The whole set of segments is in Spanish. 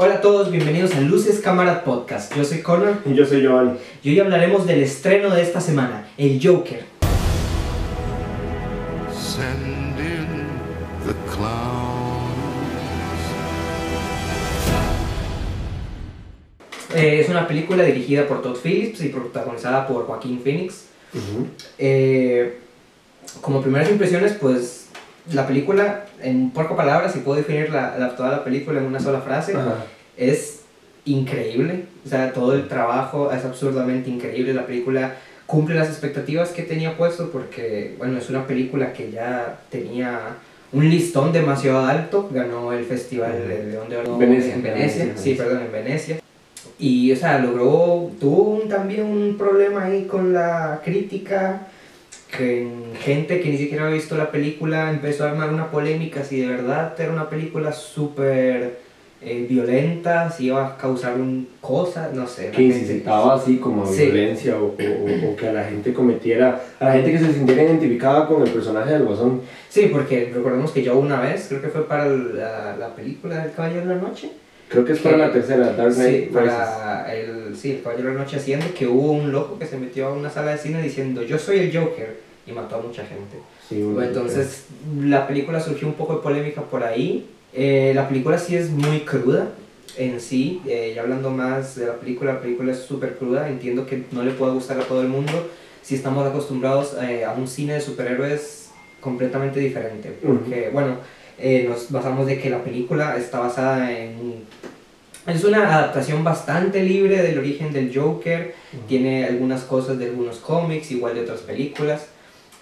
Hola a todos, bienvenidos a Luces Cámara Podcast. Yo soy Connor Y yo soy Giovanni. y hoy hablaremos del estreno de esta semana, El Joker. Send in the clowns. Eh, es una película dirigida por Todd Phillips y protagonizada por Joaquín Phoenix. Eh, como primeras impresiones, pues la película, en pocas palabras, si puedo definir la, la- toda la película en una sola frase, Ajá. es increíble. O sea, todo el trabajo es absurdamente increíble. La película cumple las expectativas que tenía puesto porque, bueno, es una película que ya tenía un listón demasiado alto. Ganó el Festival de León de Oro Venecia, en Venecia. Venecia, Sí, perdón, en Venecia. Y, o sea, logró, tuvo un- también un problema ahí con la crítica, que en gente que ni siquiera había visto la película empezó a armar una polémica si de verdad era una película súper eh, violenta, si iba a causar un cosa, no sé. Que incitaba así como a Sí. violencia o, o- o- o que a la gente cometiera, a la gente que se sintiera identificada con el personaje del Guasón. Sí, porque recordemos que yo una vez, creo que fue para la, la película del Caballero de la Noche, Creo que es para la tercera, Dark sí, Knight Rises. para el, sí, el Caballero de la Noche haciendo que hubo un loco que se metió a una sala de cine diciendo yo soy el Joker y mató a mucha gente. Sí, entonces la película surgió un poco de polémica por ahí. Eh, la película sí es muy cruda en sí, eh, ya hablando más de la película, la película es súper cruda, entiendo que no le puede gustar a todo el mundo si estamos acostumbrados eh, a un cine de superhéroes completamente diferente, porque bueno, eh, nos basamos de que la película está basada en... Es una adaptación bastante libre del origen del Joker, tiene algunas cosas de algunos cómics, igual de otras películas,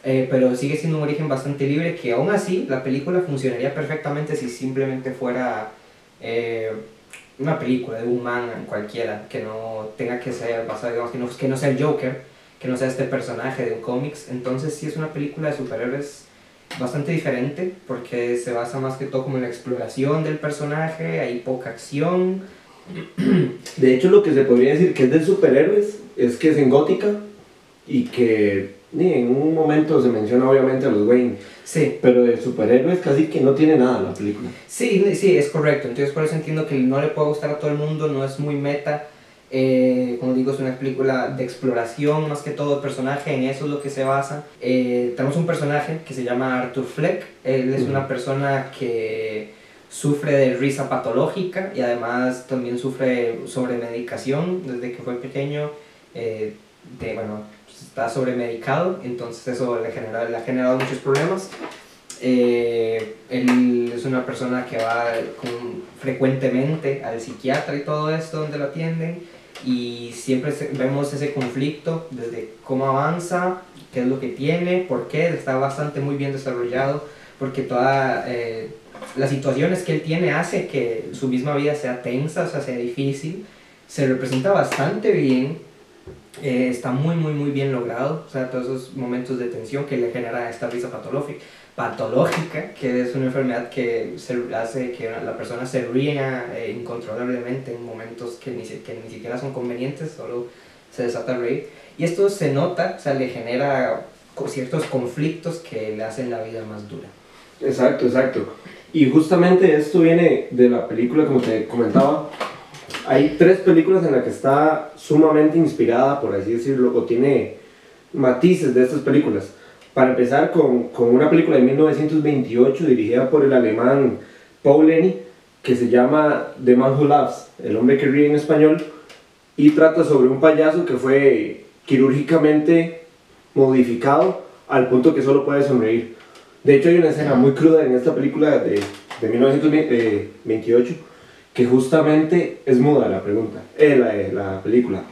eh, pero sigue siendo un origen bastante libre que aún así la película funcionaría perfectamente si simplemente fuera eh, una película de un man cualquiera, que no tenga que ser basada, digamos, que no, que no sea el Joker, que no sea este personaje de un cómics, entonces sí es una película de superhéroes bastante diferente porque se basa más que todo como en la exploración del personaje, hay poca acción, De hecho, lo que se podría decir que es de superhéroes es que es en gótica y que ni en un momento se menciona obviamente a los Wayne, sí, pero de superhéroes casi que no tiene nada la película. Sí, sí, es correcto. Entonces por eso entiendo que no le puede gustar a todo el mundo, no es muy meta. Eh, como digo, es una película de exploración más que todo el personaje, en eso es lo que se basa. Eh, tenemos un personaje que se llama Arthur Fleck, él es una persona que sufre de risa patológica y además también sufre sobremedicación desde que fue pequeño. eh, de, bueno, está sobremedicado, entonces eso le, genera, le ha generado muchos problemas. Eh, él es una persona que va con- frecuentemente al psiquiatra y todo esto donde lo atienden y siempre vemos ese conflicto desde cómo avanza, qué es lo que tiene, por qué, está bastante muy bien desarrollado porque todas las situaciones que él tiene hace que su misma vida sea tensa, o sea, sea difícil, se representa bastante bien eh, está muy, muy, muy bien logrado. O sea, todos esos momentos de tensión que le genera esta risa patológica, patológica que es una enfermedad que se hace que la persona se ría eh, incontrolablemente en momentos que ni, que ni siquiera son convenientes, solo se desata a reír. Y esto se nota, o sea, le genera ciertos conflictos que le hacen la vida más dura. Exacto, exacto. Y justamente esto viene de la película, como te comentaba. Hay tres películas en las que está sumamente inspirada, por así decirlo, o tiene matices de estas películas. Para empezar con, con una película de 1928 dirigida por el alemán Paul Lenny, que se llama The Man Who Laughs, el hombre que ríe en español, y trata sobre un payaso que fue quirúrgicamente modificado al punto que solo puede sonreír. De hecho, hay una escena muy cruda en esta película de, de 1928 que justamente es muda la pregunta, eh, la, la película.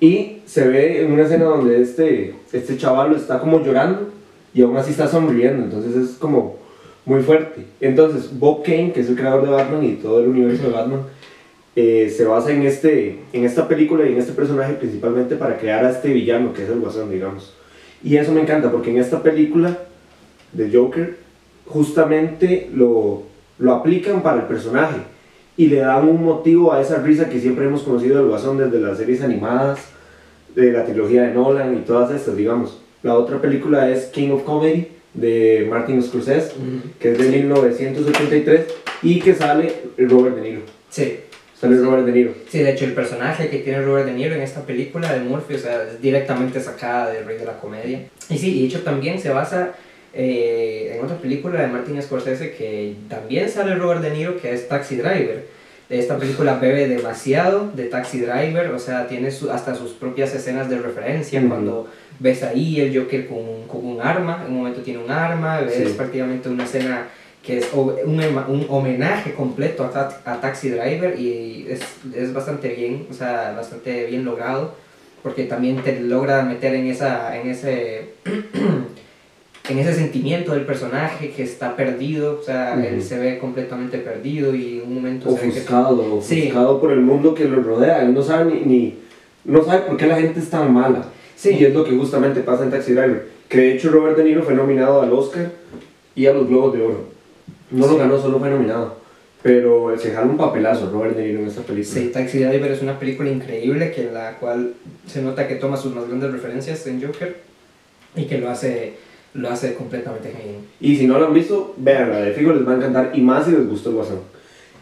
Y se ve en una escena donde este, este chaval está como llorando y aún así está sonriendo, entonces es como muy fuerte. Entonces, Bob Kane, que es el creador de Batman y todo el universo de Batman, eh, se basa en, este, en esta película y en este personaje principalmente para crear a este villano que es el Guasón, digamos. Y eso me encanta porque en esta película de Joker justamente lo, lo aplican para el personaje y le dan un motivo a esa risa que siempre hemos conocido del Guasón desde las series animadas, de la trilogía de Nolan y todas estas, digamos. La otra película es King of Comedy de Martin Scorsese, que es de 1983 y que sale Robert De Niro. Sí, Sale Robert De Niro. sí, de hecho el personaje que tiene Robert De Niro en esta película de Murphy, o sea, es directamente sacada del Rey de la Comedia. Y sí, y de hecho también se basa eh, en otra película de Martin Scorsese que también sale Robert De Niro, que es Taxi Driver. Esta película bebe demasiado de Taxi Driver, o sea, tiene su- hasta sus propias escenas de referencia. Ujú. Cuando ves ahí el Joker con, un- con un arma, en un momento tiene un arma, ves Sí. prácticamente una escena que es un, un homenaje completo a, Ta- a Taxi Driver y es, es bastante bien, o sea, bastante bien logrado, porque también te logra meter en, esa, en ese... en ese sentimiento del personaje que está perdido, o sea, él se ve completamente perdido y en un momento se ve que Ofuscado, Sí. ofuscado por el mundo que lo rodea. Él no sabe ni, ni- no sabe por qué la gente es tan mala. Sí. Y es lo que justamente pasa en Taxi Driver. Que de hecho Robert De Niro fue nominado al Oscar y a los Globos de Oro. No lo ganó, solo fue nominado. Pero se jala un papelazo Robert De Niro en esta película. Sí, Taxi Driver es una película increíble que en la cual se nota que toma sus más grandes referencias en Joker y que lo hace, lo hace completamente genial. Y si no lo han visto, vean, la de Figo les va a encantar y más si les gustó el Guasón.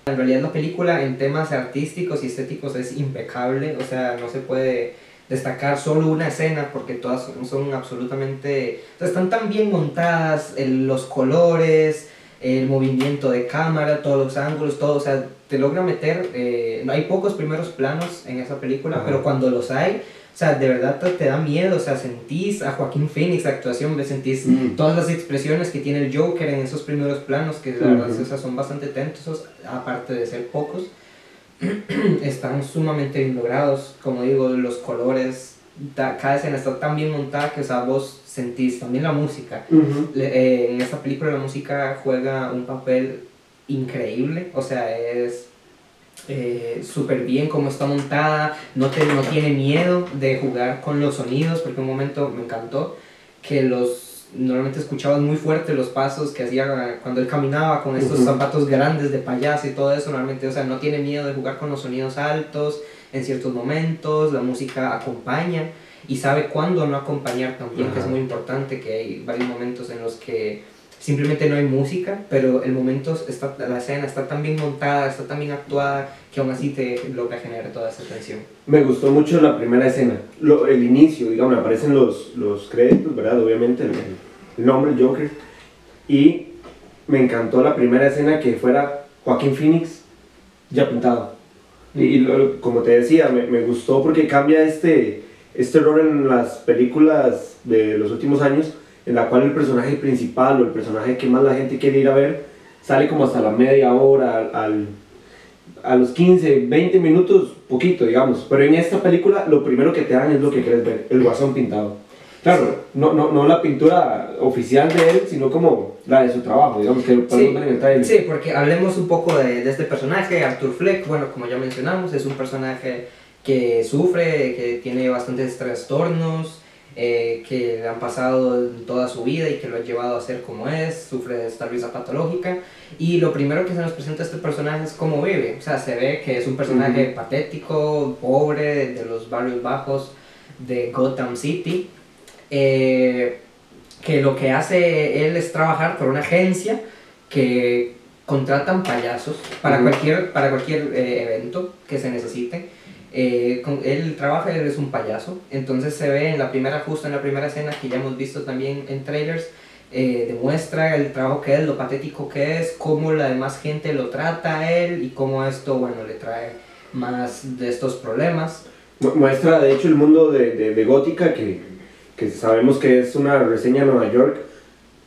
En realidad la película en temas artísticos y estéticos es impecable, o sea, no se puede destacar solo una escena porque todas son, son absolutamente... o sea, están tan bien montadas, el- los colores, el movimiento de cámara, todos los ángulos, todo, o sea, te logra meter... eh, no hay pocos primeros planos en esa película, Ajá. pero cuando los hay, o sea, de verdad te, te da miedo, o sea, sentís a Joaquín Phoenix, actuación, ves, sentís Mm. todas las expresiones que tiene el Joker en esos primeros planos, que la verdad o sea, son bastante tensos, aparte de ser pocos, están sumamente bien logrados, como digo, los colores, cada escena está tan bien montada que o sea, vos sentís también la música. Eh, en esta película la música juega un papel increíble, o sea, es eh, súper bien como está montada, no, te, no tiene miedo de jugar con los sonidos, porque un momento me encantó que los normalmente escuchabas muy fuerte los pasos que hacía cuando él caminaba con estos zapatos grandes de payaso y todo eso, normalmente, o sea, no tiene miedo de jugar con los sonidos altos en ciertos momentos, la música acompaña y sabe cuándo no acompañar también, que es muy importante, que hay varios momentos en los que simplemente no hay música, pero el momento, está, la escena está tan bien montada, está tan bien actuada, que aún así te logra generar toda esa tensión. Me gustó mucho la primera escena, el inicio, digamos, aparecen los, los créditos, ¿verdad? Obviamente, el, nombre, el Joker. Y me encantó la primera escena que fuera Joaquín Phoenix ya pintado. Y, como te decía, me, me gustó porque cambia este, este rol en las películas de los últimos años, en la cual el personaje principal o el personaje que más la gente quiere ir a ver sale como hasta la media hora, al- a los 15, 20 minutos, poquito, digamos. Pero en esta película lo primero que te dan es lo que quieres ver, el guasón pintado. Claro, no, no, no la pintura oficial de él, sino como la de su trabajo, digamos, que Sí, el. Sí, porque hablemos un poco de, de este personaje, Arthur Fleck, bueno, como ya mencionamos, es un personaje que sufre, que tiene bastantes trastornos, eh, que le han pasado toda su vida y que lo ha llevado a ser como es, sufre de esta risa patológica, y lo primero que se nos presenta este personaje es cómo vive, o sea, se ve que es un personaje Ujú. patético, pobre, de los barrios bajos de Gotham City, eh, que lo que hace él es trabajar por una agencia que contratan payasos para Ujú. cualquier, para cualquier eh, evento que se necesite. Eh, él trabaja, él es un payaso, entonces se ve en la primera, justo en la primera escena que ya hemos visto también en trailers, eh, demuestra el trabajo que es, lo patético que es, cómo la demás gente lo trata a él y cómo esto, bueno, le trae más de estos problemas. Mu- Muestra de hecho el mundo de, de, de Gótica, que, que sabemos que es una reseña de Nueva York,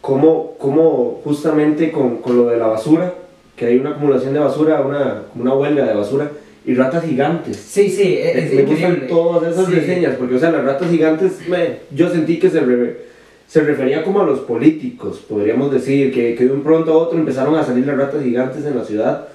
cómo, cómo justamente con, con lo de la basura, que hay una acumulación de basura, una, una huelga de basura, y ratas gigantes. Sí, sí, es, es me gustan increíble. todas esas Sí. reseñas, porque o sea, las ratas gigantes, me- yo sentí que se, re- se refería como a los políticos, podríamos decir, que, que de un pronto a otro empezaron a salir las ratas gigantes en la ciudad,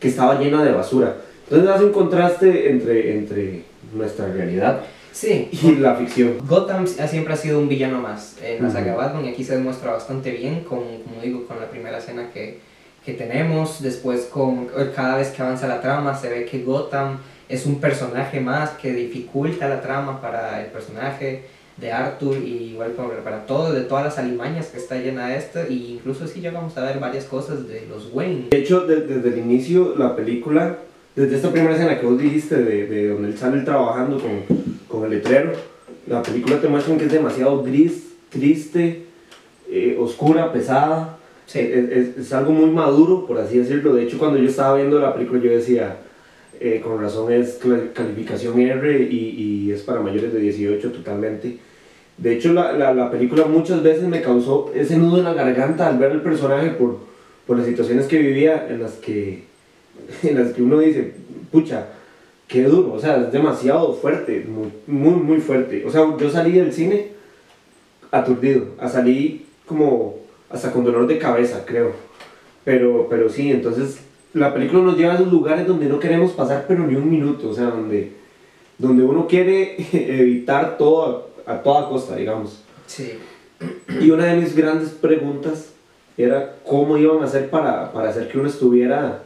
que estaba llena de basura. Entonces hace un contraste entre, entre nuestra realidad Sí, y la ficción. Gotham ha- siempre ha sido un villano más en la saga. Batman y aquí se demuestra bastante bien, con, como digo, con la primera escena que, que tenemos, después con cada vez que avanza la trama se ve que Gotham es un personaje más que dificulta la trama para el personaje de Arthur y igual para, para todo, de todas las alimañas que está llena esto y incluso sí llegamos a ver varias cosas de los Wayne. De hecho, de- desde el inicio, la película desde esta primera escena que vos dijiste, de, de donde él sale trabajando con, con el letrero, la película te muestra que es demasiado gris, triste, eh, oscura, pesada. Sí. Es, es- algo muy maduro, por así decirlo. De hecho, cuando yo estaba viendo la película, yo decía, eh, con razón es calificación R y, y es para mayores de 18 totalmente. De hecho, la, la, la película muchas veces me causó ese nudo en la garganta al ver el personaje por, por las situaciones que vivía en las que, en las que uno dice, pucha, qué duro, o sea, es demasiado fuerte, muy, muy, muy fuerte. O sea, yo salí del cine aturdido, a salí como hasta con dolor de cabeza, creo. Pero, pero sí, entonces la película nos lleva a esos lugares donde no queremos pasar, pero ni un minuto, o sea, donde, donde uno quiere evitar todo a, a toda costa, digamos. Sí. Y una de mis grandes preguntas era cómo iban a hacer para, para hacer que uno estuviera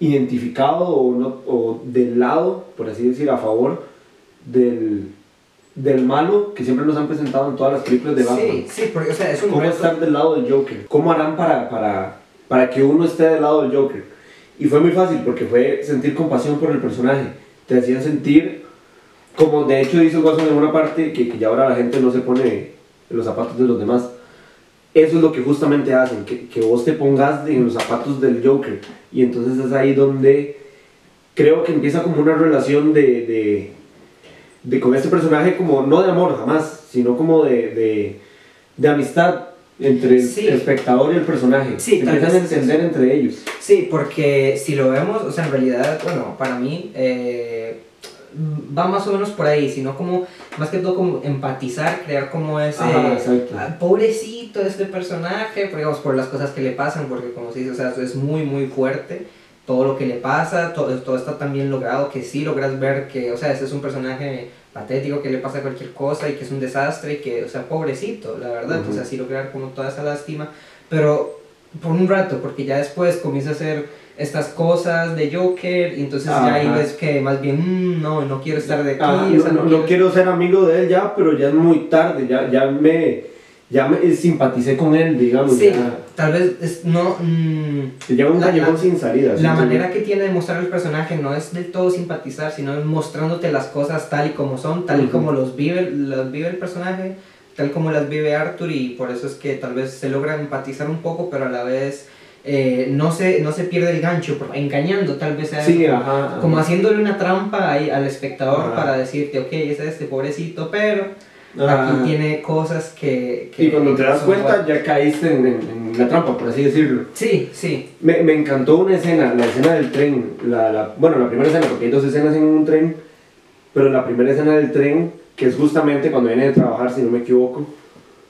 identificado o, no, o del lado, por así decir, a favor del, del malo que siempre nos han presentado en todas las películas de Batman. Sí, sí, porque o sea, es un ¿Cómo reto. estar del lado del Joker? ¿Cómo harán para, para, para que uno esté del lado del Joker? Y fue muy fácil porque fue sentir compasión por el personaje. Te hacían sentir, como de hecho dice Watson en una parte, que, que ya ahora la gente no se pone en los zapatos de los demás. Eso es lo que justamente hacen, que, que vos te pongas en los zapatos del Joker. Y entonces es ahí donde creo que empieza como una relación de, de, de con este personaje como no de amor jamás, sino como de, de, de amistad entre el Sí. espectador y el personaje. Sí, Empiezan a entender entre ellos. Sí, porque si lo vemos, o sea, en realidad, bueno, para mí eh, va más o menos por ahí, sino como, más que todo como empatizar, crear como ese, Ajá, ah, pobrecito este personaje, por, digamos, por las cosas que le pasan, porque como se dice, o sea, es muy, muy fuerte todo lo que le pasa, todo, todo está tan bien logrado que sí logras ver que, o sea, ese es un personaje patético que le pasa cualquier cosa y que es un desastre y que, o sea, pobrecito, la verdad, Ujú. o sea, sí lograr como toda esa lástima, pero por un rato, porque ya después comienza a hacer estas cosas de Joker y entonces ya ahí Ajá. ves que más bien, "Mm, no, no quiero estar de aquí, Ah, o no, sea, no- no quiero ser amigo de él ya, pero ya es muy tarde, ya, ya me ya me simpaticé con él, digamos. Sí, ya. tal vez es, no... mm, Te lleva un callejón sin salida. La manera que tiene de mostrar el personaje no es del todo simpatizar, sino es mostrándote las cosas tal y como son, tal y Ujú. como los vive, las vive el personaje, tal como las vive Arthur y por eso es que tal vez se logra empatizar un poco, pero a la vez eh, no, se, no se pierde el gancho, engañando tal vez a Sí, como, ajá. ajá. como haciéndole una trampa ahí al espectador Ajá. para decirte, ok, es este pobrecito, pero Aquí tiene cosas que... que Y cuando te das cuenta buenas. ya caíste en, en- en la trampa, por así decirlo. Sí, sí, Me, me encantó una escena, la escena del tren. La, la- bueno, la primera escena, porque hay dos escenas en un tren, pero la primera escena del tren, que es justamente cuando viene de trabajar, si no me equivoco,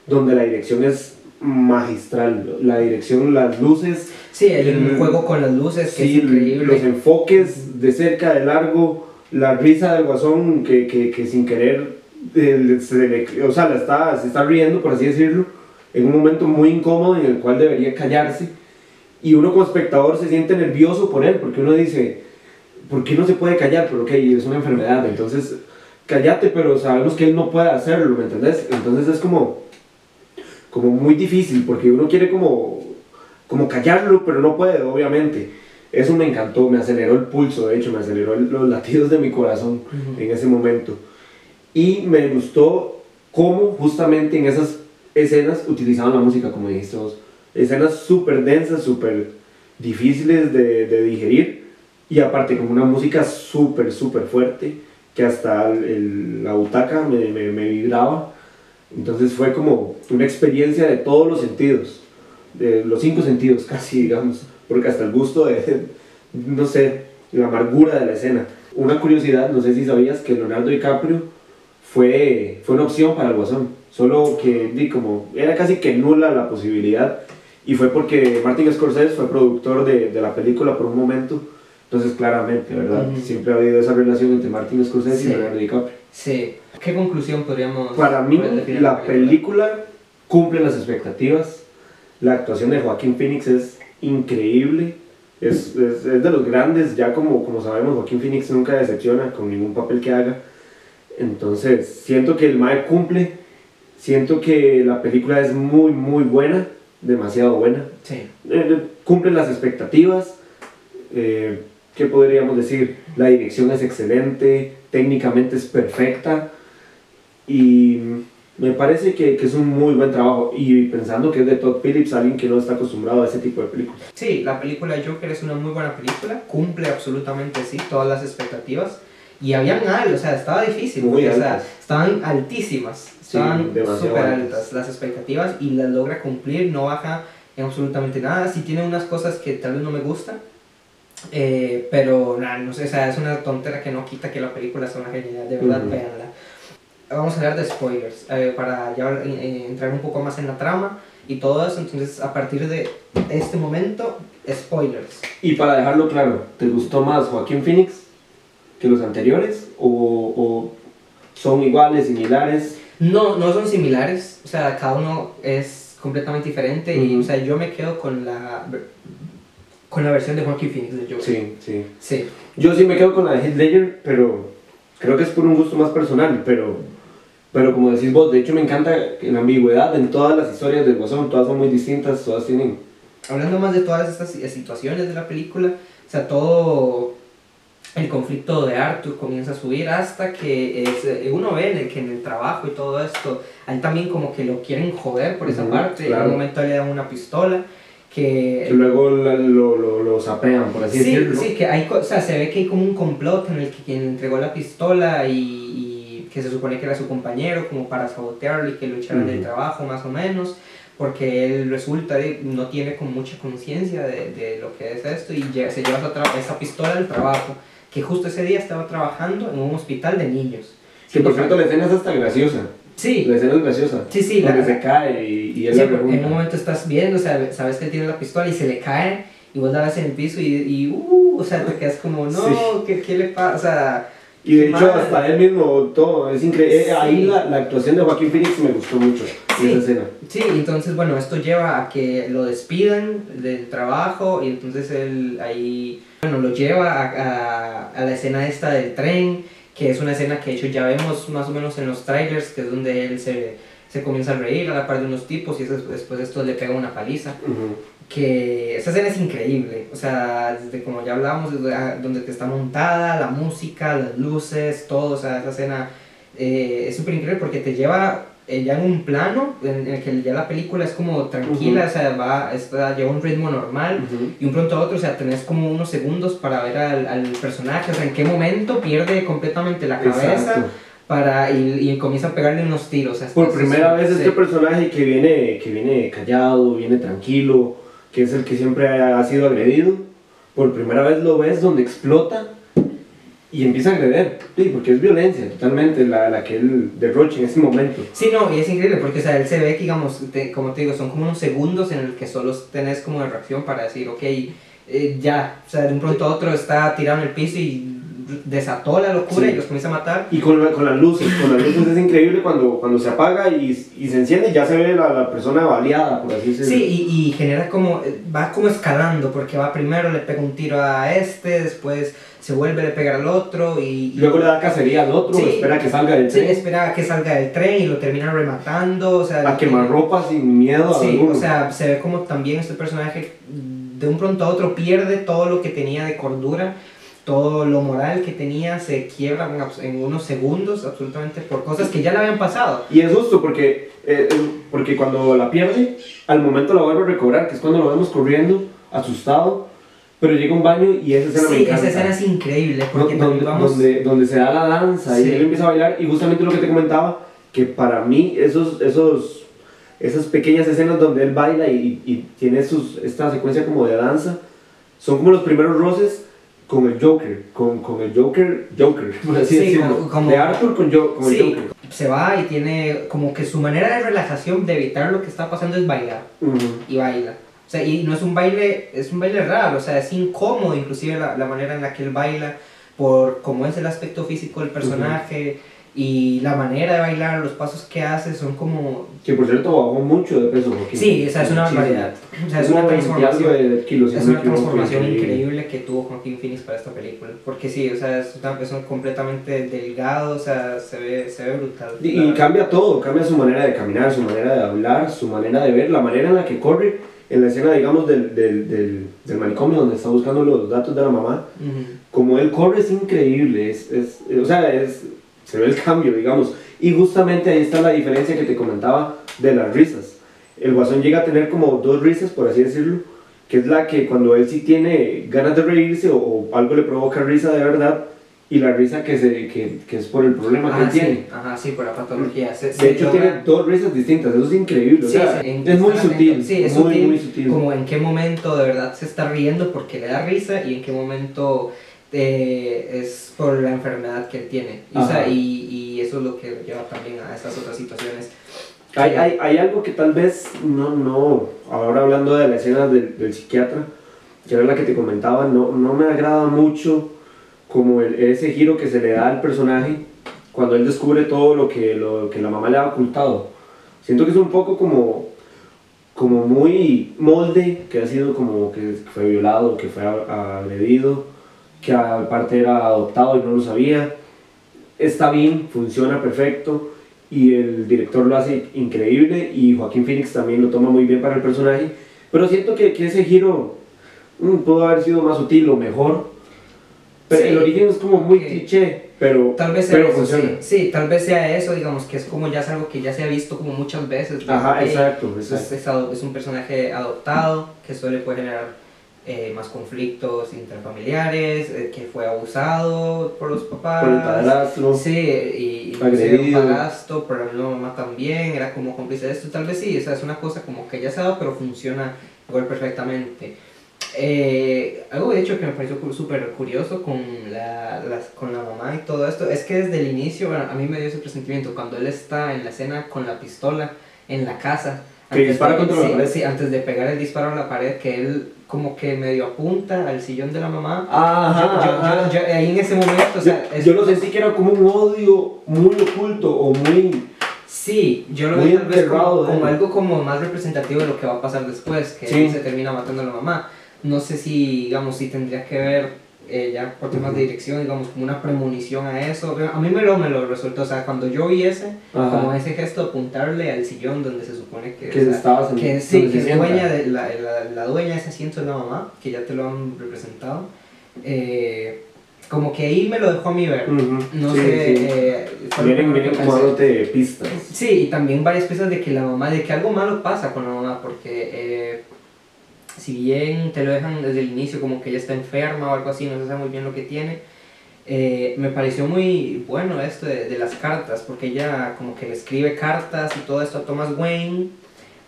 donde la dirección es magistral. La dirección, las luces, sí, un El- juego con las luces que sí, es increíble. los enfoques de cerca, de largo, la risa del guasón que, que, que sin querer, eh, se le- o sea, la está, se está riendo, por así decirlo, en un momento muy incómodo en el cual debería callarse. Y uno como espectador se siente nervioso por él, porque uno dice, ¿por qué no se puede callar? Pero ok, es una enfermedad, entonces cállate, pero sabemos que él no puede hacerlo, ¿me entendés? Entonces es como, como muy difícil, porque uno quiere como, como callarlo, pero no puede, obviamente. Eso me encantó, me aceleró el pulso, de hecho, me aceleró el- los latidos de mi corazón Ujú. en ese momento. Y me gustó cómo justamente en esas escenas utilizaban la música, como dijiste vos. Escenas súper densas, súper difíciles de, de digerir. Y aparte con una música súper, súper fuerte, que hasta el- el- la butaca me, me, me vibraba. Entonces fue como una experiencia de todos los sentidos, de los cinco sentidos casi, digamos, porque hasta el gusto de, no sé, la amargura de la escena. Una curiosidad, no sé si sabías que Leonardo DiCaprio fue, fue una opción para el Guasón, solo que di, como era casi que nula la posibilidad y fue porque Martin Scorsese fue productor de, de la película por un momento, entonces claramente, ¿verdad? Ujú. Siempre ha habido esa relación entre Martin Scorsese Sí. y Leonardo DiCaprio. Sí. ¿Qué conclusión podríamos Para mí, la película cumple las expectativas. La actuación de Joaquín Phoenix es increíble. Es, es- es de los grandes, ya como, como sabemos, Joaquín Phoenix nunca decepciona con ningún papel que haga. Entonces, siento que el Mae cumple. Siento que la película es muy, muy buena. Demasiado buena. Sí. Eh, cumple las expectativas. eh, ¿qué podríamos decir? La dirección es excelente, técnicamente es perfecta y me parece que, que es un muy buen trabajo y pensando que es de Todd Phillips, alguien que no está acostumbrado a ese tipo de películas. Sí, la película Joker es una muy buena película, cumple absolutamente sí todas las expectativas y habían algo, o sea, estaba difícil, porque, o sea, estaban altísimas, estaban súper altas. altas las expectativas y las logra cumplir, no baja en absolutamente nada, sí tiene unas cosas que tal vez no me gustan, eh, pero nada, no sé, o sea, es una tontera que no quita que la película sea una genialidad, de verdad, Ujú. véanla. Vamos a hablar de spoilers, eh, para ya eh, entrar un poco más en la trama y todo eso, entonces a partir de este momento, spoilers. Y para dejarlo claro, ¿te gustó más Joaquín Phoenix que los anteriores o, o son iguales, similares? No, no son similares, o sea, cada uno es completamente diferente y, Ujú. o sea, yo me quedo con la, con la versión de Joaquin Phoenix de Joker. Sí, sí. Sí. Yo sí me quedo con la de Heath Ledger, pero creo que es por un gusto más personal, pero, pero como decís vos, de hecho me encanta la ambigüedad en todas las historias del Guasón, todas son muy distintas, todas tienen... Hablando más de todas estas si- situaciones de la película, o sea, todo el conflicto de Arthur comienza a subir hasta que es, eh, uno ve en el, que en el trabajo y todo esto, a él también como que lo quieren joder por esa Ujú, parte, claro. en un momento le dan una pistola, que Que luego lo, lo, lo sapean, por así Sí, decirlo. sí, que hay, o sea, se ve que hay como un complot en el que quien entregó la pistola y, y que se supone que era su compañero, como para sabotearlo y que lo echaran del Ujú. trabajo, más o menos, porque él resulta de, no tiene como mucha conciencia de, de lo que es esto y lle- se lleva esa, esa pistola al trabajo, que justo ese día estaba trabajando en un hospital de niños. Que por cierto la escena es hasta graciosa. Sí, La escena es graciosa. sí, sí, Donde la- se cae y, y él Sí, la porque en pregunta. un momento estás viendo, o sea, sabes que él tiene la pistola y se le cae y vos la ves en el piso y, y uh, o sea, te quedas como, no, Sí. ¿qué, ¿qué le pasa? O sea, Y de hecho hasta él mismo, todo, es increíble. Sí. Ahí la, la actuación de Joaquín Phoenix me gustó mucho, Sí. esa escena. Sí, entonces, bueno, esto lleva a que lo despidan del trabajo y entonces él ahí, bueno, lo lleva a, a, a la escena esta del tren, que es una escena que de hecho ya vemos más o menos en los trailers, que es donde él se, se comienza a reír a la par de unos tipos y eso- después esto le pega una paliza. Ujú. Que esa escena es increíble, o sea, desde como ya hablábamos, desde a- donde te está montada, la música, las luces, todo, o sea, esa escena eh, es súper increíble porque te lleva eh, ya en un plano en el que ya la película es como tranquila, Ujú. o sea, va, está, lleva un ritmo normal Ujú. y un pronto a otro, o sea, tenés como unos segundos para ver al, al personaje, o sea, en qué momento pierde completamente la cabeza Exacto. para, y, y comienza a pegarle unos tiros. Por primera vez sí. este personaje que viene, que viene callado, viene tranquilo, que es el que siempre ha sido agredido, por primera vez lo ves donde explota y empieza a agredir, sí, porque es violencia totalmente la, la que él derrocha en ese momento. Sí, no, y es increíble porque, o sea, él se ve que, digamos, te- como te digo, son como unos segundos en el que solo tenés como de reacción para decir, ok, eh, ya, o sea, de un pronto a otro está tirado en el piso y desató la locura Sí. y los comienza a matar. Y con, la- con las luces, con las luces es increíble cuando, cuando se apaga y, y se enciende ya se ve la, la persona baleada, por así decirlo. Sí, y, y genera como, eh, va como escalando porque va primero, le pega un tiro a este, después se vuelve, le pega al otro y... y- Luego le da cacería al otro, Sí. espera que salga del Sí, tren, espera a que salga del tren y lo termina rematando, o sea... a quemar ropa sin miedo a Sí, alguno. o sea, se ve como también este personaje de un pronto a otro pierde todo lo que tenía de cordura, todo lo moral que tenía se quiebra en, en unos segundos absolutamente por cosas que ya le habían pasado. Y es justo porque, eh, eh, porque cuando la pierde, al momento la vuelve a recobrar, que es cuando lo vemos corriendo, asustado, pero llega un baño y esa escena me Sí, encanta. esa escena es increíble porque también donde, vamos... donde, donde se da la danza Sí. y él empieza a bailar y justamente lo que te comentaba, que para mí esos, esos, esas pequeñas escenas donde él baila y, y tiene sus, esta secuencia como de danza, son como los primeros roces con el Joker, con, con el Joker, Joker, por así Sí, decirlo, como- como- de Arthur con, Jo- con el Joker. se va y tiene como que su manera de relajación, de evitar lo que está pasando es bailar. Y baila. O sea, y no es un baile, es un baile raro, o sea, es incómodo inclusive la, la manera en la que él baila, por cómo es el aspecto físico del personaje y la manera de bailar, los pasos que hace son como... Que por cierto bajó mucho de peso. Joaquín. Sí, o sea, es una barbaridad. O sea, es una 20 y algo transformación. de kilos, Es una transformación increíble que tuvo Joaquín Phoenix para esta película. Porque sí, o sea, es, una, un completamente delgado, o sea, se ve, se ve brutal. Y, y cambia todo, cambia su manera de caminar, su manera de hablar, su manera de ver, la manera en la que corre en la escena, digamos, del, del, del, del manicomio donde está buscando los datos de la mamá, Ujú. como él corre es increíble, es, es, o sea, es, se ve el cambio, digamos. Y justamente ahí está la diferencia que te comentaba de las risas. El guasón llega a tener como dos risas, por así decirlo, que es la que cuando él sí tiene ganas de reírse o, o algo le provoca risa de verdad, y la risa que, se, que, que es por el problema que Ah, él sí. tiene. Ajá, sí, por la patología. Se- De se hecho, logra- tiene dos risas distintas, eso es increíble. o Sí, sea, sí, es muy sutil. Sí, es muy, sutil, muy sutil. Como en qué momento de verdad se está riendo porque le da risa y en qué momento eh, es por la enfermedad que él tiene. Y, o sea, y, y eso es lo que lleva también a estas otras situaciones. Hay, hay, hay algo que tal vez no, no, ahora hablando de la escena del, del psiquiatra, que era la que te comentaba, no, no me agrada mucho como el, ese giro que se le da al personaje cuando él descubre todo lo que, lo que la mamá le ha ocultado. Siento que es un poco como, como muy molde, que ha sido como que fue violado, que fue agredido, que aparte era adoptado y no lo sabía. Está bien, funciona perfecto y el director lo hace increíble y Joaquín Phoenix también lo toma muy bien para el personaje, pero siento que, que ese giro mm, pudo haber sido más sutil o mejor. Pero Sí. el origen es como muy Ok. cliché, pero, Tal vez pero eso, funciona. sí. Sí, tal vez sea eso, digamos, que es como ya es algo que ya se ha visto como muchas veces. Ajá, exacto, Es, exacto. es ado- es un personaje adoptado que suele puede generar eh, más conflictos intrafamiliares, eh, que fue abusado por los papás. Por el padrastro. Sí, y, y Agredido. un padrastro, por la mamá también, era como cómplice de esto, tal vez sí, o sea, es una cosa como que ya se ha dado, pero funciona igual perfectamente. Eh, algo de hecho que me pareció súper curioso con la, las- con la mamá y todo esto, es que desde el inicio, bueno, a mí me dio ese presentimiento, cuando él está en la escena con la pistola en la casa, Que dispara de, contra la sí, pared. sí, antes de pegar el disparo a la pared, que él como que medio apunta al sillón de la mamá, Ajá, yo, yo- ajá. yo- ahí en ese momento, o sea, yo, es- yo lo sentí que era como un odio muy oculto o muy... Sí, yo lo veo tal vez enterrado como, como algo como más representativo de lo que va a pasar después, que Sí. él se termina matando a la mamá. No sé si, digamos, si tendría que ver eh, ya por temas de dirección, digamos, como una premonición a eso. A mí me lo, me lo resultó, o sea, cuando yo vi ese, Ajá. como ese gesto de apuntarle al sillón donde se supone que... que o sea, estabas en que sí, que es dueña de, la, la, la dueña de ese asiento es la mamá, que ya te lo han representado. Eh, como que ahí me lo dejó a mí ver. Ujú, No sí, sé... sí. eh, Vienen, vienen como dándote pistas. Sí, y también varias piezas de que la mamá, de que algo malo pasa con la mamá, porque eh, si bien te lo dejan desde el inicio como que ella está enferma o algo así, no se sabe muy bien lo que tiene, eh, me pareció muy bueno esto de, de las cartas, porque ella como que le escribe cartas y todo esto a Thomas Wayne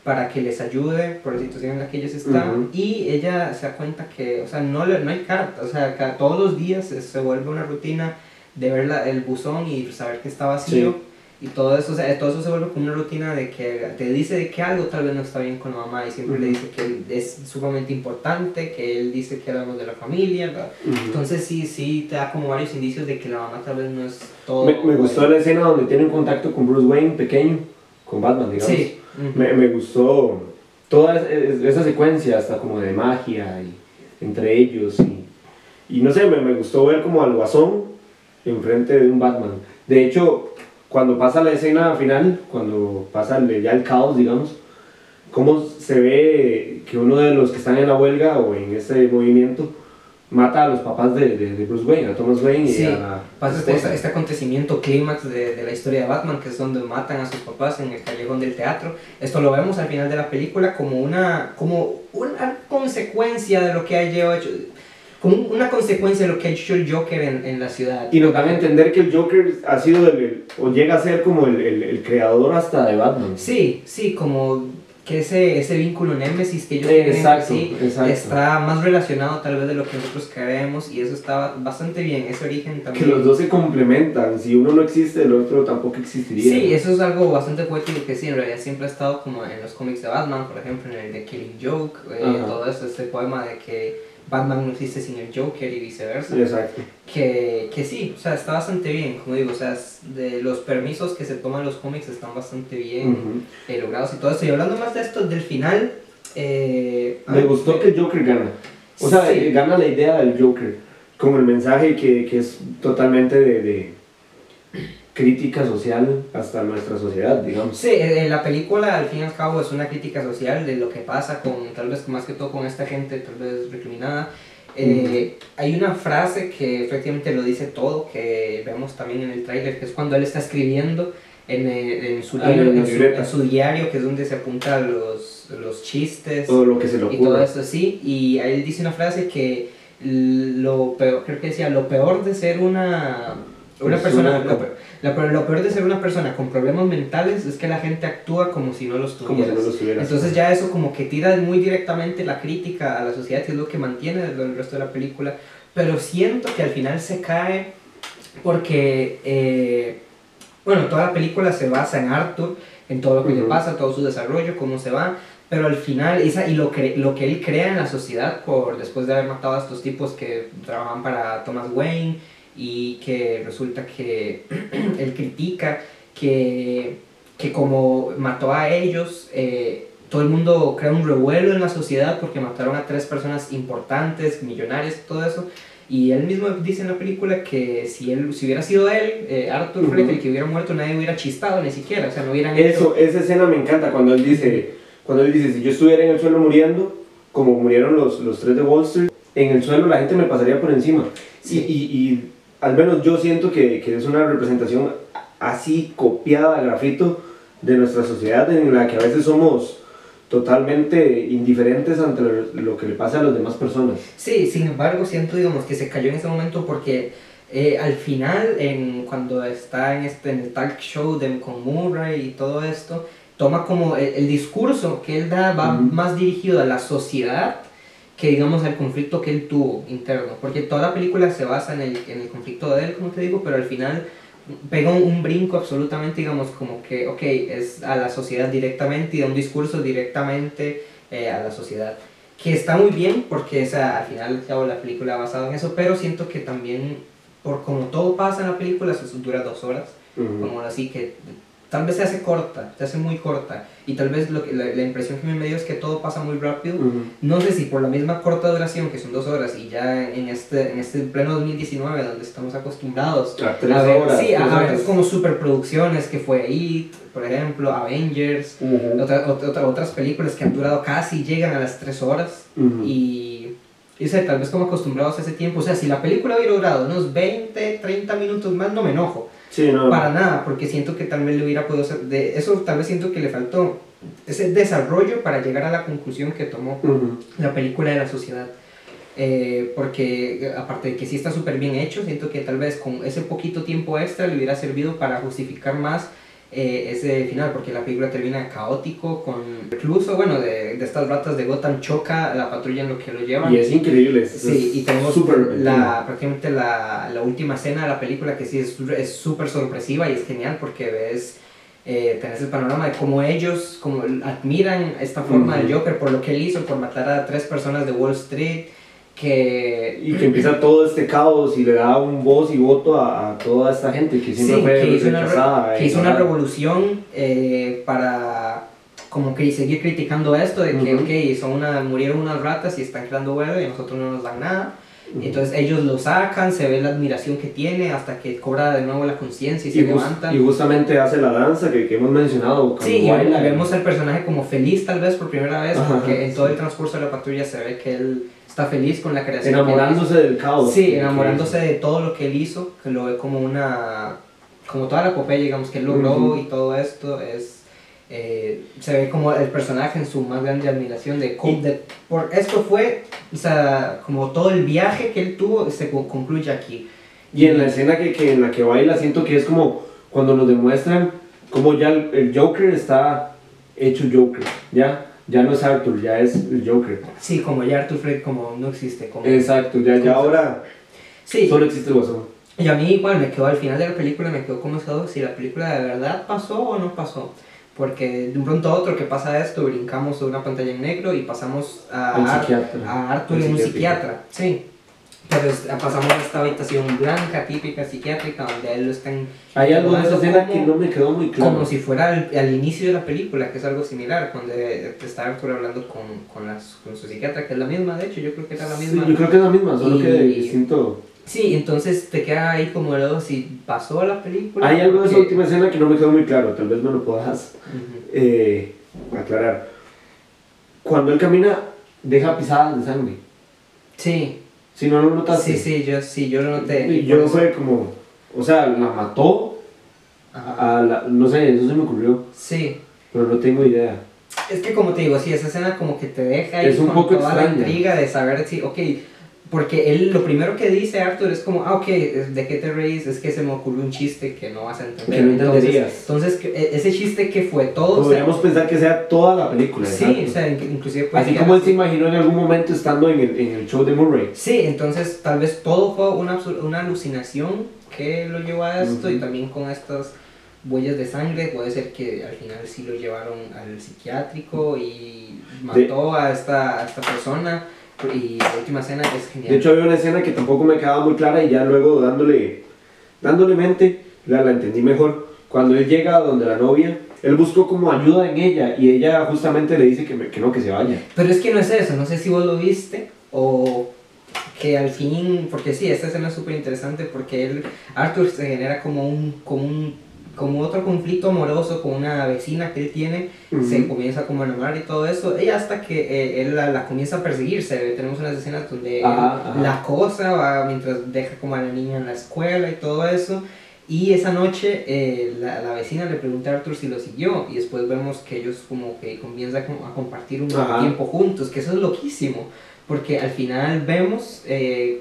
para que les ayude por la situación en la que ellos están y ella se da cuenta que, o sea, no, le- no hay cartas, o sea, cada, todos los días se, se vuelve una rutina de ver la- el buzón y saber que está vacío y todo eso, o sea, todo eso se vuelve como una rutina de que te dice de que algo tal vez no está bien con la mamá y siempre le Ujú. dice que es sumamente importante, que él dice que éramos de la familia, ¿verdad? Ujú. entonces sí, sí te da como varios indicios de que la mamá tal vez no es todo. Me, me gustó la escena donde tiene un contacto con Bruce Wayne pequeño, con Batman, digamos. Sí. ujú. Me, me gustó toda es- esa secuencia, hasta como de magia y, entre ellos. Y, y no sé, me, me gustó ver como al guasón enfrente de un Batman. De hecho, cuando pasa la escena final, cuando pasa el- ya el caos, digamos, cómo se ve que uno de los que están en la huelga o en ese movimiento mata a los papás de, de, de Bruce Wayne, a Thomas Wayne Sí, y a la Pasa este, este acontecimiento clímax de, de la historia de Batman, que es donde matan a sus papás en el callejón del teatro. Esto lo vemos al final de la película como una, como una consecuencia de lo que ha hecho, como una consecuencia de lo que ha hecho el Joker en, en la ciudad. Y nos dan a entender que el Joker ha sido el, o llega a ser como el, el, el creador hasta de Batman. Sí, sí, como que ese, ese vínculo némesis que ellos tienen Exacto, sí, está más relacionado tal vez de lo que nosotros creemos y eso está bastante bien, ese origen Que también. los dos se complementan. Si uno no existe, el otro tampoco existiría. Sí, eso es algo bastante poético que sí, en realidad siempre ha estado como en los cómics de Batman, por ejemplo, en el de Killing Joke, eh, todo eso, este poema de que Batman no existe sin el Joker y viceversa. Exacto. Que, que sí, o sea, está bastante bien, como digo, o sea, de los permisos que se toman los cómics están bastante bien eh, logrados y todo eso. Y hablando más de esto, del final, eh, Me gustó que el Joker gana. O sea, Sí. eh, gana la idea del Joker. Como el mensaje que, que es totalmente de, de- crítica social hasta nuestra sociedad, digamos. Sí, eh, la película al fin y al cabo es una crítica social de lo que pasa con, tal vez más que todo con esta gente tal vez recriminada. Eh, Hay una frase que efectivamente lo dice todo, que vemos también en el tráiler, que es cuando él está escribiendo en, eh, en, su, Ah, en su, en su diario, que es donde se apunta los, los chistes Todo lo que se le y todo eso, sí. Y él dice una frase que lo peor, creo que decía, lo peor de ser una, una persona, una- lo, lo peor, lo peor de ser una persona con problemas mentales es que la gente actúa como si no los Como si tuviera. no. Entonces ya eso como que tira muy directamente la crítica a la sociedad, que es lo que mantiene el, resto de la película. Pero siento que al final se cae porque, eh, bueno, toda la película se basa en Arthur, en todo lo que le Ujú. pasa, todo su desarrollo, cómo se va. Pero al final, esa, y lo, que, lo que él crea en la sociedad, por, después de haber matado a estos tipos que trabajaban para Thomas Wayne, y que resulta que él critica que, que como mató a ellos, eh, todo el mundo crea un revuelo en la sociedad porque mataron a tres personas importantes, millonarias, todo eso. Y él mismo dice en la película que si él si hubiera sido él, eh, Arthur Ujú. Fleck, el que hubiera muerto, nadie hubiera chistado ni siquiera, o sea, no hubieran Eso, esa escena me encanta cuando él dice, cuando él dice, si yo estuviera en el suelo muriendo, como murieron los, los tres de Wall Street, en el suelo la gente me pasaría por encima. Sí. Y, y, y al menos yo siento que, que es una representación así copiada a grafito de nuestra sociedad en la que a veces somos totalmente indiferentes ante lo, que le pasa a las demás personas. Sí, sin embargo, siento, digamos, que se cayó en ese momento porque eh, al final, en, cuando está en, este, en el talk show de, con Murray y todo esto, toma como el, el discurso que él da va más dirigido a la sociedad que, digamos, al conflicto que él tuvo interno. Porque toda la película se basa en el, en el conflicto de él, como te digo, pero al final pega un, un brinco absolutamente, digamos, como que, ok, es a la sociedad directamente y da un discurso directamente eh, a la sociedad que está muy bien porque o sea, al final cabo, la película basada en eso, pero siento que también, por como todo pasa en la película, eso dura dos horas, Ujú. como así que tal vez se hace corta, se hace muy corta, y tal vez lo que, la, la impresión que me dio es que todo pasa muy rápido, Ujú. no sé si por la misma corta duración, que son dos horas, y ya en este, en este pleno 2019, donde estamos acostumbrados A tres a ver, horas. sí, tres a ver como superproducciones, que fue It, por ejemplo, Avengers, Ujú. otra- otra- otra- otras películas que han durado casi, llegan a las tres horas, Ujú. y, y sé, tal vez como acostumbrados a ese tiempo, o sea, si la película hubiera durado unos 20, 30 minutos más, no me enojo, Sí, no. para nada, porque siento que tal vez le hubiera podido ser, de eso tal vez siento que le faltó ese desarrollo para llegar a la conclusión que tomó Ujú. la película de la sociedad. Eh, porque aparte de que sí está súper bien hecho, siento que tal vez con ese poquito tiempo extra le hubiera servido para justificar más eh, ese final, porque la película termina caótico, con incluso, bueno, de, de estas ratas de Gotham choca la patrulla en lo que lo llevan. Y es increíble. Sí, es y tenemos la, prácticamente la, la última escena de la película que sí es es súper sorpresiva y es genial porque ves, eh, tenés el panorama de cómo ellos como admiran esta forma Ujú. del Joker por lo que él hizo, por matar a tres personas de Wall Street, que... Y que empieza todo este caos y le da un voz y voto a, a toda esta gente que siempre Sí, fue que hizo una, que hizo una toda- revolución eh, para como que seguir criticando esto de que, Ujú. ok, son una, murieron unas ratas y están creando huevo y a nosotros no nos dan nada. Ujú. Entonces ellos lo sacan, se ve la admiración que tiene hasta que cobra de nuevo la conciencia y se y, jus- levanta. y justamente hace la danza que, que hemos mencionado. Sí, y vemos al personaje como feliz tal vez por primera vez, Ajá, porque en todo sí. el transcurso de la patrulla se ve que él está feliz con la creación. que él Enamorándose del caos. Sí, enamorándose de todo lo que él hizo, que lo ve como una, como toda la epopeya, digamos, que él logró Ujú. y todo esto es... eh, se ve como el personaje en su más grande admiración de, cómo- de- por esto fue o sea como todo el viaje que él tuvo se co- concluye aquí Y en la escena que, que en la que baila siento que es como cuando nos demuestran como ya el, el Joker está hecho Joker, ya ya no es Arthur, ya es el Joker. sí como ya Arthur Fleck como no existe como Exacto, ya, ya ahora sí solo existe el guasón. Y a mí igual me quedó al final de la película, me quedó como eso, si la película de verdad pasó o no pasó. Porque de un pronto a otro que pasa esto, brincamos de una pantalla en negro y pasamos a, Ar- a Arthur El en un psiquiatra. Sí. Pero pasamos a esta habitación blanca, típica psiquiátrica, donde a él lo están Hay algo de esa escena que no me quedó muy claro. como si fuera al, al inicio de la película, que es algo similar, cuando está Arthur hablando con, con, las, con su psiquiatra, que es la misma, de hecho, yo creo que era la Sí, misma. yo creo que es la misma, solo Y- que distinto. Sí, entonces te queda ahí como el si pasó la película. Hay algo de esa última escena que no me quedó muy claro, tal vez me lo puedas eh, aclarar. Cuando él camina, deja pisadas de sangre. Sí, Si no lo notaste. sí, sí, yo, sí, yo lo noté. Y Y yo fue como, o sea, la mató a la, no sé, eso se me ocurrió, Sí, pero no tengo idea. es que como te digo, sí, esa escena como que te deja Es un con poco toda la intriga de saber si, ok, porque él lo primero que dice Arthur es como, ah, ok, ¿de qué te reís? Es que se me ocurrió un chiste que no vas a entender. Que no entonces, entenderías. entonces, e- ese chiste que fue todo, o sea, Podríamos pensar que sea toda la película. sí, exacto. o sea, in- inclusive puede Así como él se imaginó en algún momento estando en el, en el show de Murray. Sí, entonces tal vez todo fue una, una alucinación que lo llevó a esto y también con estas huellas de sangre puede ser que al final sí lo llevaron al psiquiátrico y mató a, esta, a esta persona y la última escena es genial. De hecho, había una escena que tampoco me quedaba muy clara y ya luego dándole, dándole mente, la, la entendí mejor. Cuando él llega a donde la novia, él buscó como ayuda en ella y ella justamente le dice que, me- que no, que se vaya. Pero es que no es eso, no sé si vos lo viste o que al fin, porque sí, esta escena es súper interesante porque él, Arthur se genera como un, como un, como otro conflicto amoroso con una vecina que él tiene, se comienza como a enamorar y todo eso, ella hasta que eh, él la, la comienza a perseguir, se ve, tenemos unas escenas donde él Ajá, ajá. la acosa va, mientras deja como a la niña en la escuela y todo eso. Y esa noche eh, la, la vecina le pregunta a Arthur si lo siguió y después vemos que ellos como que comienzan a compartir un Ajá. tiempo juntos, que eso es loquísimo, porque al final vemos eh,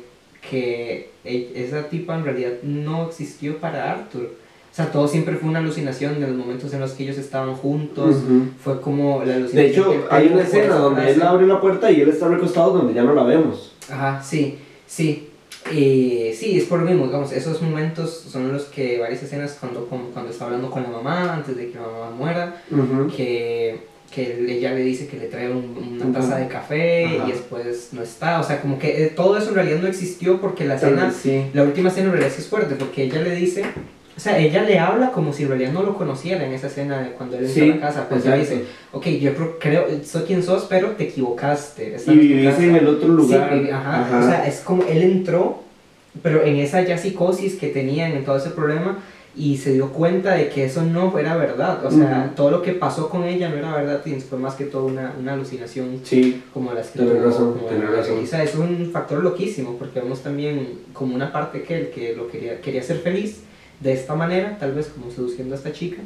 que e- esa tipa en realidad no existió para Arthur. O sea, todo siempre fue una alucinación de los momentos en los que ellos estaban juntos. Ujú. Fue como la alucinación. De hecho, que hay una escena donde él abre la puerta y él está recostado donde ya no la vemos. Ajá, sí, sí. Eh, sí, es por lo mismo, digamos, esos momentos son los que varias escenas cuando, cuando está hablando con la mamá, antes de que la mamá muera, Ujú. que, que él- ella le dice que le trae un- una Ujú. taza de café y después no está, o sea, como que eh, todo eso en realidad no existió porque la escena, sí. la última escena en realidad sí es fuerte, porque ella le dice, o sea, ella le habla como si en realidad no lo conociera en esa escena de cuando él entra Sí, a la casa, pues ella exacto. dice, ok, yo creo, soy quien sos, pero te equivocaste. Y vivís casa". en el otro lugar. Sí, ajá, O sea, es como él entró, pero en esa ya psicosis que tenían en todo ese problema y se dio cuenta de que eso no era verdad. O sea, Ujú. todo lo que pasó con ella no era verdad y fue más que todo una, una alucinación sí. como Tenés tuvo, razón, como la- razón. o sea, es un factor loquísimo porque vemos también como una parte que él que lo quería, quería ser feliz de esta manera, tal vez como seduciendo a esta chica.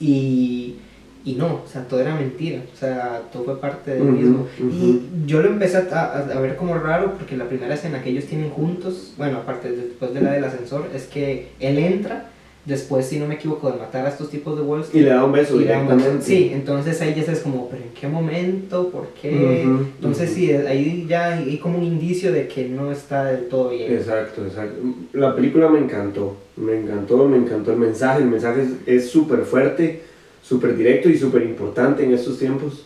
Y, y no, o sea, todo era mentira, o sea, todo fue parte del Ujú, mismo. Y yo lo empecé a, a- a ver como raro porque la primera escena que ellos tienen juntos, bueno, aparte de- después de la del ascensor, es que él entra, después, si no me equivoco, de matar a estos tipos de Wall Y le da un beso un. Sí, entonces ahí ya es como, pero ¿en qué momento? ¿Por qué? Entonces sí, ahí ya hay como un indicio de que no está del todo bien. Exacto, exacto. La película me encantó, me encantó, me encantó el mensaje. El mensaje es- es súper fuerte, súper directo y súper importante en estos tiempos.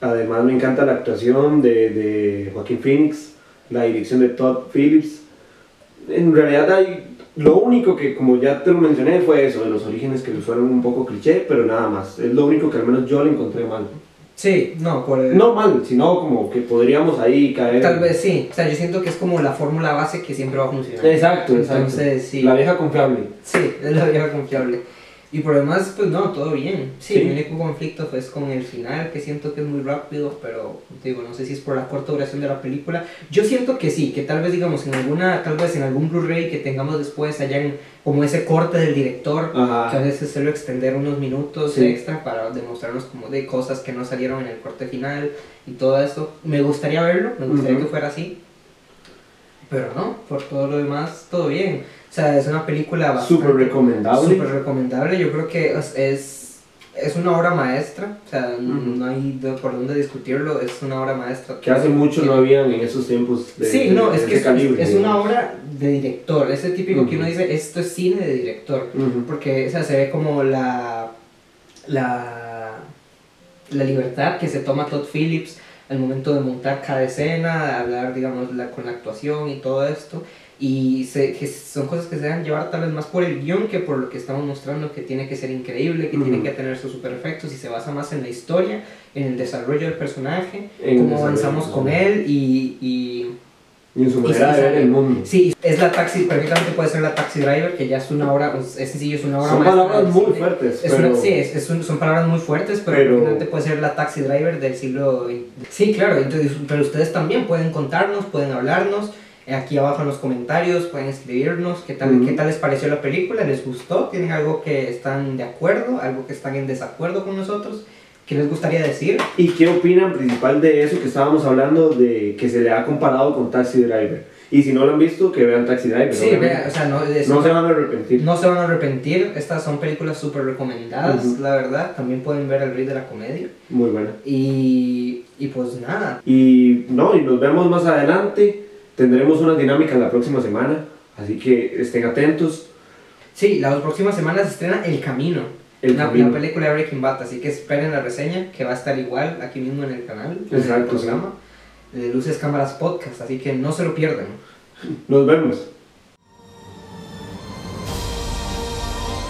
Además me encanta la actuación de, de Joaquín Phoenix, la dirección de Todd Phillips. En realidad hay, lo único que, como ya te lo mencioné, fue eso, de los orígenes que fueron un poco cliché, pero nada más. Es lo único que al menos yo le encontré mal. Sí, no, por el... No mal, sino como que podríamos ahí caer. Tal vez sí, o sea, yo siento que es como la fórmula base que siempre va a funcionar. Exacto, exacto. Entonces, sí. La vieja confiable. Sí, es la vieja confiable. Y por lo demás, pues no, todo bien. Sí, Sí. mi único conflicto fue con el final, que siento que es muy rápido, pero digo, no sé si es por la corta duración de la película. Yo siento que sí, que tal vez digamos en alguna, tal vez en algún Blu-ray que tengamos después hayan como ese corte del director, que a veces se lo extender unos minutos Sí. extra para demostrarnos como de cosas que no salieron en el corte final y todo eso. Me gustaría verlo, me gustaría que fuera así. Pero no, por todo lo demás, todo bien. Sea, es una película bastante... Súper recomendable. Súper recomendable, yo creo que es, es, es una obra maestra, o sea, no hay por dónde discutirlo, es una obra maestra. Que hace mucho no habían en esos tiempos de, Sí, de- no, de es que es, calibre, es una obra de director, ese típico que uno dice, esto es cine de director, porque o sea, se ve como la, la, la libertad que se toma Todd Phillips al momento de montar cada escena, de hablar, digamos, la, con la actuación y todo esto. Y se, que son cosas que se dejan llevar tal vez más por el guion que por lo que estamos mostrando, que tiene que ser increíble, que tiene Ujú. que tener sus super efectos y se basa más en la historia, en el desarrollo del personaje, En cómo avanzamos con él y, y, Y en su manera de ver el mundo. Sí, es la taxi, perfectamente puede ser la taxi driver, que ya es una pues, es sencillo, es una obra Son maestra palabras muy fuertes, Es pero- una- sí, es, es un- son palabras muy fuertes, pero, Pero- perfectamente puede ser la taxi driver del siglo XX. Sí, claro, entonces, pero ustedes también pueden contarnos, pueden hablarnos. Aquí abajo en los comentarios pueden escribirnos qué tal, qué tal les pareció la película, les gustó, tienen algo que están de acuerdo, algo que están en desacuerdo con nosotros, qué les gustaría decir. ¿Y qué opinan principal de eso que estábamos hablando de que se le ha comparado con Taxi Driver? Y si no lo han visto, que vean Taxi Driver. Sí, obviamente. vea, o sea, no, de- no se van a arrepentir. No se van a arrepentir, estas son películas súper recomendadas, Ujú. la verdad. También pueden ver El Rey de la Comedia. Muy buena. Y, y pues nada, Y no, y nos vemos más adelante. Tendremos una dinámica la próxima semana. Así que estén atentos. sí, las próximas semanas se estrena El Camino, El una, película de Breaking Bad, así que esperen la reseña que va a estar igual aquí mismo en el canal, en el Exacto, programa de Luces Cámaras Podcast, así que no se lo pierdan. Nos vemos.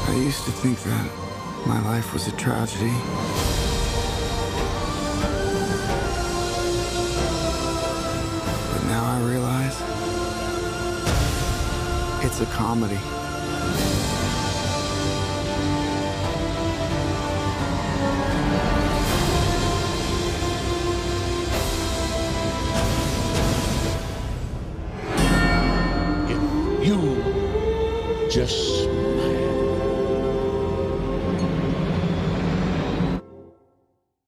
I used to think that my life was a tragedy. It's a comedy. If you just